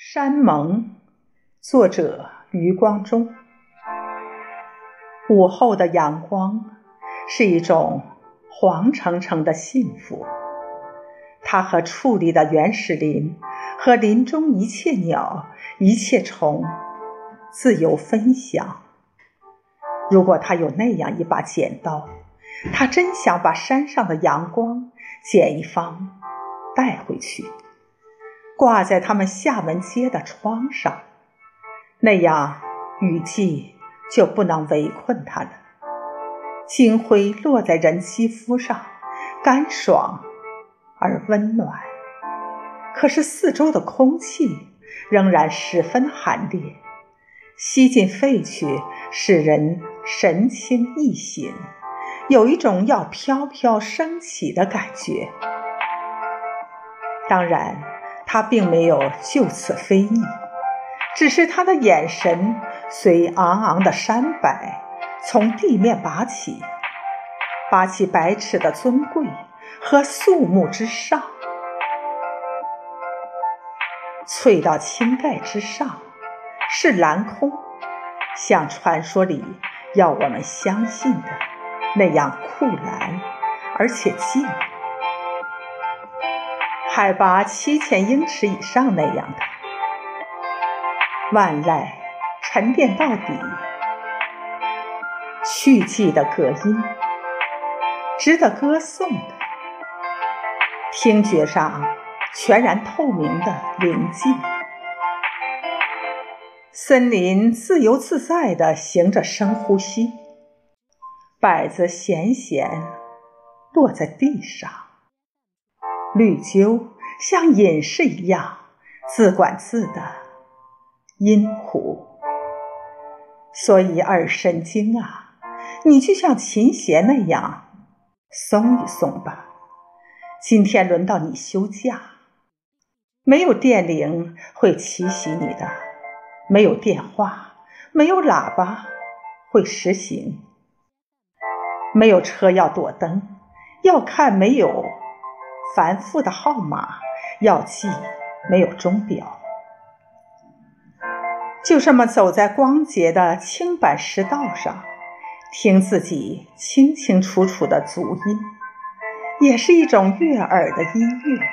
山盟，作者余光中。午后的阳光是一种黄澄澄的幸福，它和矗立的原始林和林中一切鸟、一切虫自由分享。如果他有那样一把剪刀，他真想把山上的阳光剪一方带回去。挂在他们厦门街的窗上，那样雨季就不能围困他了。金辉落在人肌肤上，干爽而温暖。可是四周的空气仍然十分寒冽，吸进肺去，使人神清意醒，有一种要飘飘升起的感觉。当然。他并没有就此非议，只是他的眼神随昂昂的山柏从地面拔起，拔起百尺的尊贵和肃穆之上，翠到青盖之上是蓝空，像传说里要我们相信的那样酷蓝而且静。海拔七千英尺以上那样的，万籁沉淀到底，去寂的隔音，值得歌颂的，听觉上全然透明的宁静。森林自由自在地行着深呼吸，柏子闲闲落在地上。绿鸠像隐士一样自管自的阴呼，所以耳神经啊，你就像琴弦那样松一松吧。今天轮到你休假，没有电铃会提醒你的，没有电话，没有喇叭会实行，没有车要躲灯，要看没有。繁复的号码要记，没有钟表，就这么走在光洁的青板石道上，听自己清清楚楚的足音，也是一种悦耳的音乐。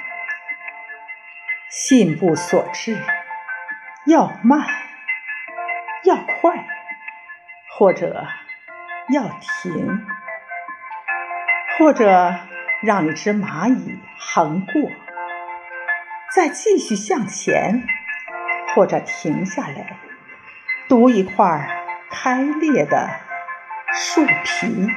信步所至，要慢，要快，或者要停，或者。让一只蚂蚁横过，再继续向前，或者停下来，读一块开裂的树皮。